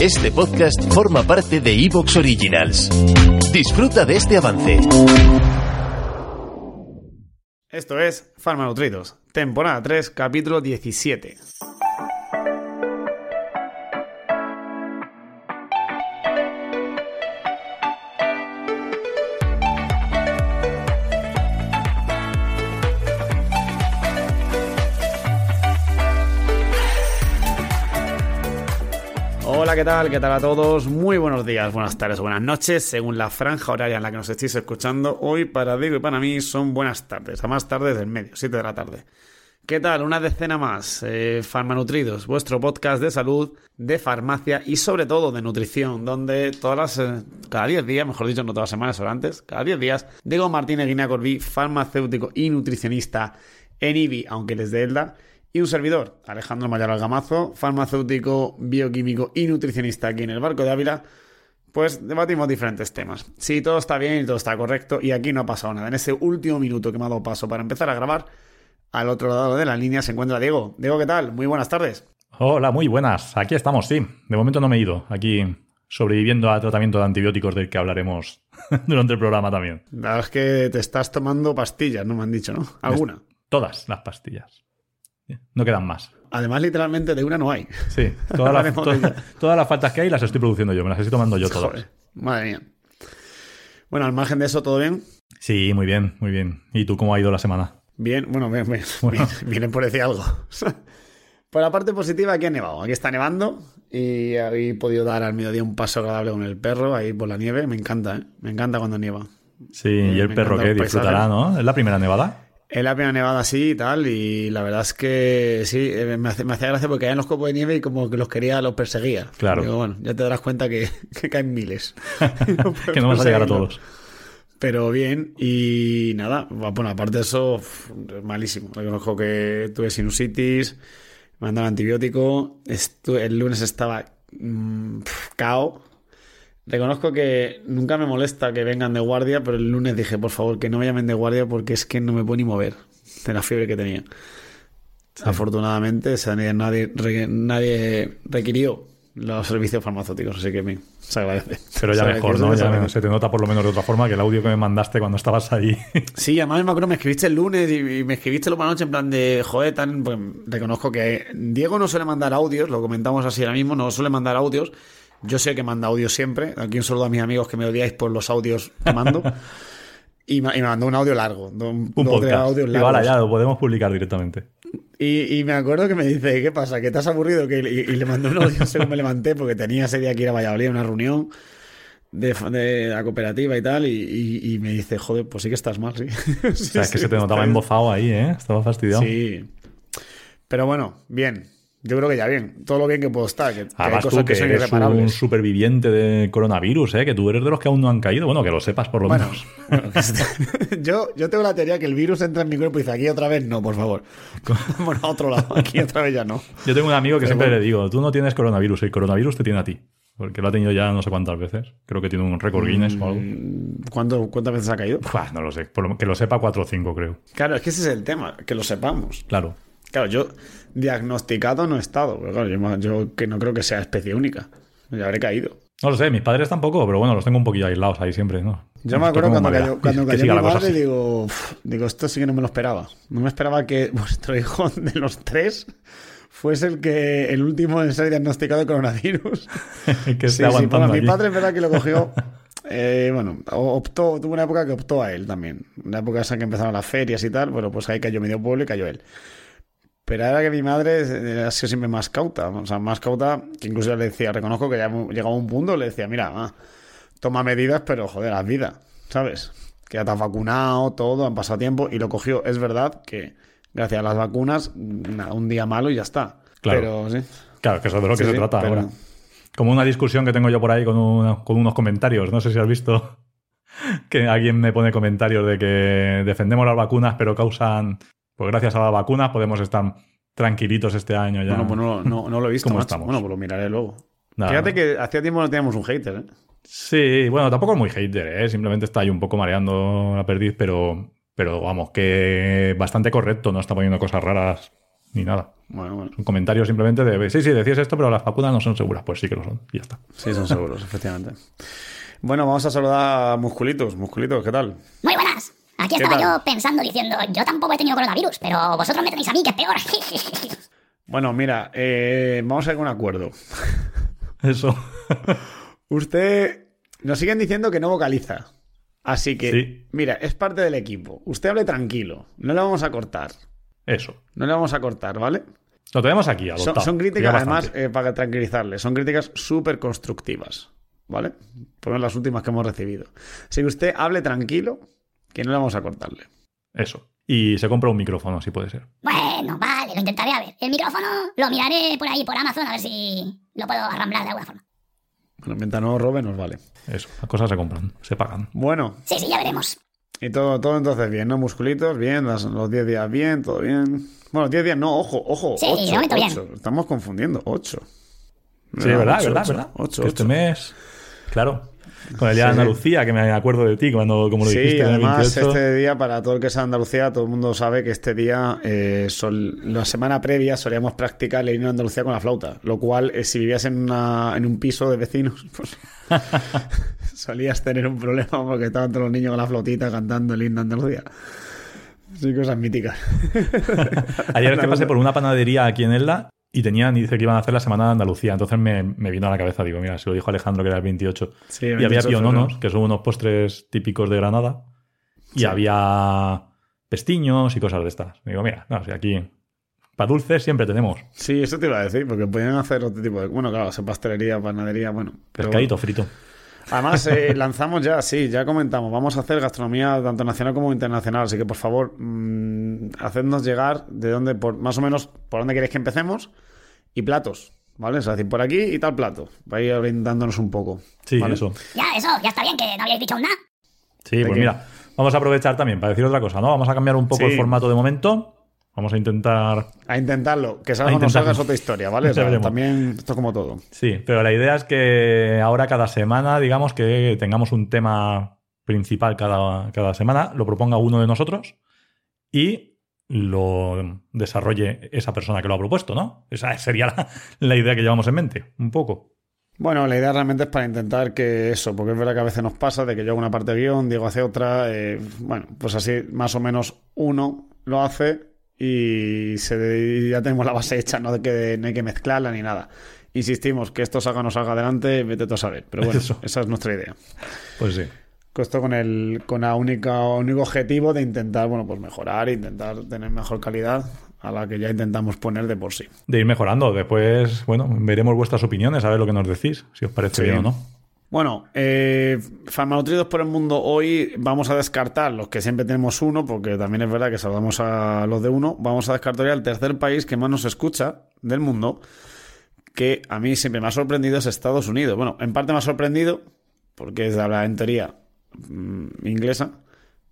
Este podcast forma parte de Evox Originals. Disfruta de este avance. Esto es Farmanutridos, temporada 3, capítulo 17. ¿Qué tal? ¿Qué tal a todos? Muy buenos días, buenas tardes o buenas noches, según la franja horaria en la que nos estéis escuchando. Hoy para Diego y para mí son buenas tardes, a más tardes del medio, 7 de la tarde. ¿Qué tal? Una decena más. Eh, Farmanutridos, vuestro podcast de salud, de farmacia y sobre todo de nutrición, donde todas las, eh, cada 10 días, mejor dicho, no todas las semanas o antes, cada 10 días, Diego Martínez Guinea Corbí, farmacéutico y nutricionista en IBI, aunque desde Elda, y un servidor, Alejandro Mayor Algamazo, farmacéutico, bioquímico y nutricionista aquí en el Barco de Ávila, pues debatimos diferentes temas. Si todo está bien y todo está correcto, y aquí no ha pasado nada. En ese último minuto que me ha dado paso para empezar a grabar, al otro lado de la línea se encuentra Diego. Diego, ¿qué tal? Muy buenas tardes. Hola, muy buenas. Aquí estamos, sí. De momento no me he ido. Aquí sobreviviendo al tratamiento de antibióticos del que hablaremos durante el programa también. La verdad es que te estás tomando pastillas, no me han dicho, ¿no? ¿Alguna? Todas las pastillas. No quedan más. Además, literalmente de una no hay. Sí, todas las, to todas las faltas que hay las estoy produciendo yo, me las estoy tomando yo todas. Madre mía. Bueno, al margen de eso, ¿todo bien? Sí, muy bien, muy bien. ¿Y tú cómo ha ido la semana? Bien, bueno, bien, bien. Bueno. bien vienen por decir algo. por la parte positiva, aquí ha nevado. Aquí está nevando y he podido dar al mediodía un paso agradable con el perro ahí por la nieve. Me encanta, ¿eh? Me encanta cuando nieva. Sí, y el perro que el disfrutará. ¿no? ¿Es la primera nevada? Es la primera nevada así y tal, y la verdad es que sí, eh, me, hace- me hacía gracia porque caían los copos de nieve y como que los quería, los perseguía. Claro. Digo, bueno, ya te darás cuenta que, que caen miles. que no vas a llegar a Perseguirlos. todos. Pero bien, y nada, bueno, aparte de eso, malísimo. Reconozco que tuve sinusitis, me mandaron antibiótico, estu- el lunes estaba mm, pf, cao. Reconozco que nunca me molesta que vengan de guardia, pero el lunes dije, por favor, que no me llamen de guardia porque es que no me puedo ni mover de la fiebre que tenía. Afortunadamente, o sea, nadie, nadie requirió los servicios farmacéuticos, así que me, se agradece. Pero ya mejor, ¿no? se Ya agradece. se te nota por lo menos de otra forma que el audio que me mandaste cuando estabas ahí. Sí, además me acuerdo, me escribiste el lunes y, y me escribiste luego por la noche en plan de, joder, tan, pues, reconozco que Diego no suele mandar audios, lo comentamos así ahora mismo, no suele mandar audios. Yo sé que manda audios siempre. Aquí un saludo a mis amigos que me odiáis por los audios que mando. y, me, y me mandó un audio largo, un, podcast. audios Y vale, ya lo podemos publicar directamente. Y, y me acuerdo que me dice, ¿qué pasa? ¿Que te has aburrido? Que, y, y le mandé un audio según me levanté porque tenía ese día que ir a Valladolid a una reunión de, de la cooperativa y tal. Y me dice, joder, pues sí que estás mal, sí. O sea, es que se te notaba embozado ahí, ¿eh? Estaba fastidiado. Sí. Pero bueno, bien. Yo creo que ya bien. Todo lo bien que puedo estar. Que, que hay Además, cosas tú que que son eres un superviviente de coronavirus, ¿eh? Que tú eres de los que aún no han caído. Bueno, que lo sepas por lo Bueno, menos. yo, yo tengo la teoría que el virus entra en mi cuerpo y dice aquí otra vez no, por favor. Bueno, a otro lado, aquí otra vez ya no. Yo tengo un amigo que Pero siempre bueno. le digo, tú no tienes coronavirus, el coronavirus te tiene a ti. Porque lo ha tenido ya no sé cuántas veces. Creo que tiene un récord Guinness o algo. ¿Cuánto, ¿Cuántas veces ha caído? Buah, no lo sé. Por lo- que lo sepa 4 o 5, creo. Claro, es que ese es el tema, que lo sepamos. Claro. Claro, yo diagnosticado no he estado, pero claro, yo, yo que no creo que sea especie única. Ya habré caído. No lo sé, mis padres tampoco, pero bueno, los tengo un poquillo aislados ahí siempre, ¿no? Yo me acuerdo cuando cayó, cuando cayó mi madre, así. digo, "Uf", digo, esto sí que no me lo esperaba. No me esperaba que vuestro hijo de los tres fuese el que el último en ser diagnosticado de coronavirus. que Sí, sí, bueno, mi padre es verdad que lo cogió. eh, bueno, optó, tuvo una época que optó a él también. Una época esa que empezaron las ferias y tal, bueno, pues ahí cayó medio pueblo y cayó él. Pero era que mi madre ha sido siempre más cauta, o sea, más cauta, que incluso le decía, reconozco que ya hemos llegado a un punto, le decía, mira, ma, toma medidas, pero joder, haz vida, ¿sabes? Que ya te has vacunado, todo, han pasado tiempo, y lo cogió. Es verdad que gracias a las vacunas, nada, un día malo y ya está. Claro. Pero sí. Claro, que eso es de lo que Sí, se sí, trata pero- ahora. Como una discusión que tengo yo por ahí con, una- con unos comentarios. No sé si has visto que alguien me pone comentarios de que defendemos las vacunas, pero causan. Pues gracias a las vacunas podemos estar tranquilitos este año ya. Bueno, pues no, no, no lo he visto, ¿Cómo macho. estamos? Bueno, pues lo miraré luego. Nada, Fíjate no. que hacía tiempo no teníamos un hater, ¿eh? Sí, bueno, tampoco es muy hater, ¿eh? Simplemente está ahí un poco mareando la perdiz, pero, pero vamos, que bastante correcto, no está poniendo cosas raras ni nada. Bueno, bueno. Son comentarios simplemente de, sí, sí, decías esto, pero las vacunas no son seguras. Pues sí que lo son, y ya está. Sí, son seguros, efectivamente. Bueno, vamos a saludar a Musculitos. Musculitos, ¿qué tal? Muy buenas. Aquí ¿Qué estaba tal? yo pensando, diciendo, yo tampoco he tenido coronavirus, pero vosotros me tenéis a mí, que es peor. Bueno, mira, eh, vamos a a un acuerdo. Eso. Usted nos siguen diciendo que no vocaliza. Así que, Sí. mira, es parte del equipo. Usted hable tranquilo. No le vamos a cortar. Eso. No le vamos a cortar, ¿vale? Lo tenemos aquí, Son, adoptado. son Ya críticas, además, eh, para tranquilizarle, son críticas súper constructivas, ¿vale? Por las últimas que hemos recibido. Así que usted hable tranquilo, que no le vamos a cortarle. Eso. Y se compra un micrófono, si puede ser. bueno, vale, lo intentaré a ver. El micrófono lo miraré por ahí, por Amazon, a ver si lo puedo arramblar de alguna forma. Bueno, mientras no robe, nos vale. Eso. Las cosas se compran, se pagan. Bueno, Sí, sí, ya veremos. y todo, todo entonces bien, ¿no? Musculitos, bien, las- los 10 días bien, todo bien. Bueno, 10 días, no, ojo, ojo, Sí, de 8, momento bien. Estamos confundiendo, 8. Sí, verdad, verdad, verdad. 8, Que este mes. Claro. Con el día de Sí. Andalucía, que me acuerdo de ti cuando como lo Sí, dijiste el además 28. este día, para todo el que sea de Andalucía, todo el mundo sabe que este día, eh, sol- la semana previa, solíamos practicar el himno de Andalucía con la flauta, lo cual, eh, si vivías en, una- en un piso de vecinos, pues solías tener un problema porque estaban todos los niños con la flautita cantando el himno de Andalucía. Sí, cosas míticas. Ayer es que pasé por una panadería aquí en Elda y tenían, dice que iban a hacer la semana de Andalucía. Entonces me, me vino a la cabeza, digo, mira, se lo dijo Alejandro que era el 28. Sí, y 28 había piononos, que son unos postres típicos de Granada. Y Sí. había pestiños y cosas de estas. Digo, mira, no, si aquí para dulces siempre tenemos. Sí, eso te iba a decir, porque podían hacer otro tipo de... Bueno, claro, hacer pastelería, panadería, bueno. pero Pescadito frito. Además, eh, lanzamos ya, sí, ya comentamos, vamos a hacer gastronomía tanto nacional como internacional, así que por favor, mm, hacednos llegar de dónde, por, más o menos, por dónde queréis que empecemos y platos, ¿vale? Es decir, por aquí y tal plato, para ir orientándonos un poco. Sí, ¿vale? eso. Ya, eso, ya está bien, que no habíais dicho nada. Sí, ¿De pues qué? mira, vamos a aprovechar también para decir otra cosa, ¿no? Vamos a cambiar un poco Sí. el formato de momento. Vamos a intentar A intentarlo, que salga o no salga es otra historia, ¿vale? O sea, también, esto es como todo. Sí, pero la idea es que ahora cada semana, digamos que tengamos un tema principal cada, cada semana, lo proponga uno de nosotros y lo desarrolle esa persona que lo ha propuesto, ¿no? Esa sería la, la idea que llevamos en mente, un poco. Bueno, la idea realmente es para intentar que eso, porque es verdad que a veces nos pasa de que yo hago una parte de guion, Diego hace otra, eh, bueno, pues así más o menos uno lo hace y se, y ya tenemos la base hecha, no, de que, no hay que mezclarla ni nada. Insistimos, que esto salga o no salga adelante, vete tú a saber, pero bueno, Eso. esa es nuestra idea. Pues sí. Esto con el con la única único objetivo de intentar, bueno, pues mejorar, intentar tener mejor calidad a la que ya intentamos poner de por sí. De ir mejorando. Después, bueno, veremos vuestras opiniones, a ver lo que nos decís, si os parece Sí. bien o no. Bueno, eh, farmanutridos por el mundo hoy vamos a descartar los que siempre tenemos uno, porque también es verdad que saludamos a los de uno. Vamos a descartar ya el tercer país que más nos escucha del mundo, que a mí siempre me ha sorprendido es Estados Unidos. Bueno, en parte me ha sorprendido, porque es de habla en teoría mm, inglesa,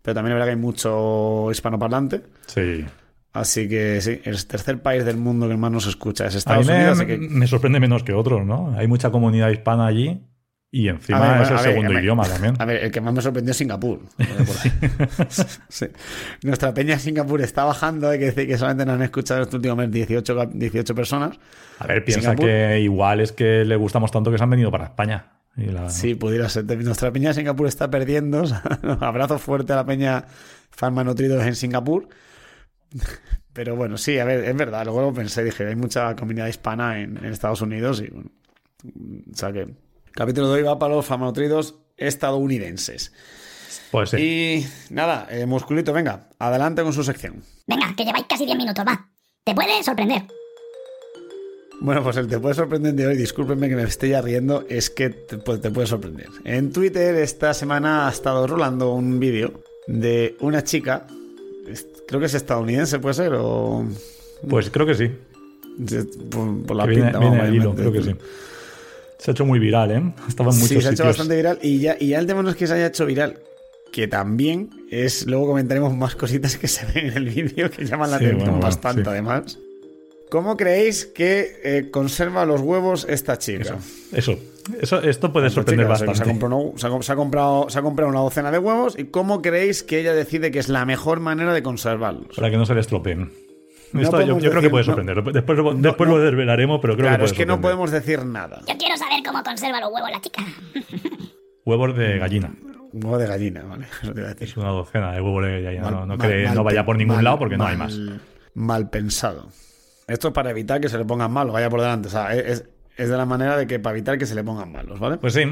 pero también es verdad que hay mucho hispanoparlante. Sí. Así que sí, el tercer país del mundo que más nos escucha es A mí Estados me, Unidos. así que- me sorprende menos que otros, ¿no? Hay mucha comunidad hispana allí y encima es el segundo ver, idioma también. A ver, el que más me sorprendió es Singapur. Sí. Nuestra peña en Singapur está bajando, hay que decir que solamente nos han escuchado este último mes 18, cap- 18 personas. A ver, piensa Singapur. que igual es que le gustamos tanto que se han venido para España. Y la- Sí, pudiera ser. Nuestra peña en Singapur está perdiendo. abrazo fuerte a la peña farmanutridos en Singapur. Pero bueno, sí, a ver, es verdad. Luego lo pensé, dije, hay mucha comunidad hispana en, en Estados Unidos y bueno. O sea que. Capítulo de hoy va para los farmanutridos estadounidenses. Pues sí. Y nada, eh, musculito, venga, adelante con su sección. Venga, que lleváis casi 10 minutos, va. Te puede sorprender. Bueno, pues el te puede sorprender de hoy, discúlpenme que me esté ya riendo, es que te, puede- te puede sorprender. En Twitter esta semana ha estado rolando un vídeo de una chica, creo que es estadounidense, puede ser, o... Pues creo que sí. Por, por la Que viene, pinta, viene al hilo, creo que sí. Se ha hecho muy viral, ¿eh? Estaba en muchos Sí, se ha hecho sitios. bastante viral y ya, y ya el tema no es que se haya hecho viral, que también es, luego comentaremos más cositas que se ven en el vídeo que llaman la Sí, atención bueno, bueno, bastante sí. además. ¿Cómo creéis que eh, conserva los huevos esta chica? Eso. Eso, esto puede Esta sorprender chica bastante. Se ha, comprado, una- se ha- se ha comprado, se ha comprado una docena de huevos y ¿cómo creéis que ella decide que es la mejor manera de conservarlos? Para que no se le estropeen. No Esto yo, creo decir- que puede no. sorprender. después lo- después no. lo desvelaremos, pero creo Claro, que puede es que no podemos decir nada. Yo quiero saber cómo conserva los huevos la chica. Huevos de gallina. Huevo de gallina, ¿vale? Eso te iba a decir. Es una docena de huevos de gallina. Mal- no, no, mal- cree- mal no vaya por ningún mal- lado porque no hay más. Mal pensado. Esto es para evitar que se le pongan malos, vaya por delante. O sea, es, es de la manera de que para evitar que se le pongan malos, ¿vale? Pues sí.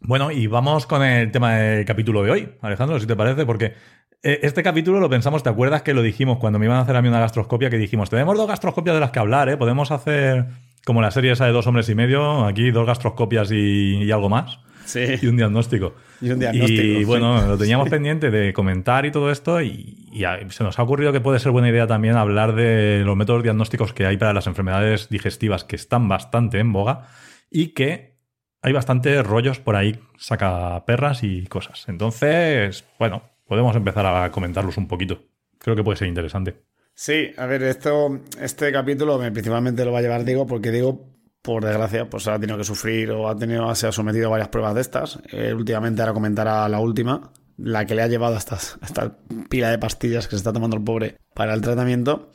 Bueno, y vamos con el tema del capítulo de hoy, Alejandro, si te parece, porque este capítulo lo pensamos, ¿te acuerdas que lo dijimos cuando me iban a hacer a mí una gastroscopia? Que dijimos, tenemos dos gastroscopias de las que hablar, ¿eh? Podemos hacer como la serie esa de dos hombres y medio, aquí dos gastroscopias y, y algo más. Sí. Y un diagnóstico. Y un diagnóstico, Y sí. bueno, lo teníamos pendiente de comentar y todo esto. Y, y a- se nos ha ocurrido que puede ser buena idea también hablar de los métodos diagnósticos que hay para las enfermedades digestivas que están bastante en boga y que hay bastantes rollos por ahí, saca perras y cosas. Entonces, bueno, podemos empezar a comentarlos un poquito. Creo que puede ser interesante. Sí, a ver, esto, este capítulo me- principalmente lo va a llevar Diego porque Diego, por desgracia, pues ha tenido que sufrir o ha tenido, se ha sometido a varias pruebas de estas. Eh, últimamente ahora comentará la última, la que le ha llevado a estas- a esta pila de pastillas que se está tomando el pobre para el tratamiento.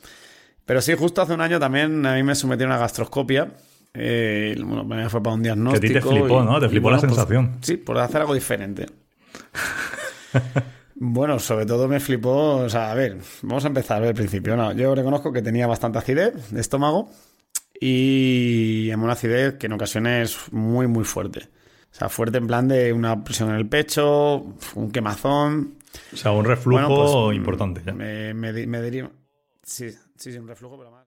Pero sí, justo hace un año también a mí me sometieron a una gastroscopia. Eh, bueno, me fue para un diagnóstico. Que a ti te flipó, y- ¿no? Te y flipó la pues, sensación. sí, por hacer algo diferente. Bueno, sobre todo me flipó, o sea, a ver, vamos a empezar del principio. No, yo reconozco que tenía bastante acidez de estómago y una acidez que en ocasiones es muy, muy fuerte. O sea, fuerte en plan de una presión en el pecho, un quemazón. O sea, un reflujo Bueno, pues, importante. ya. Me, me, me diría... Sí, sí, sí, un reflujo, pero más...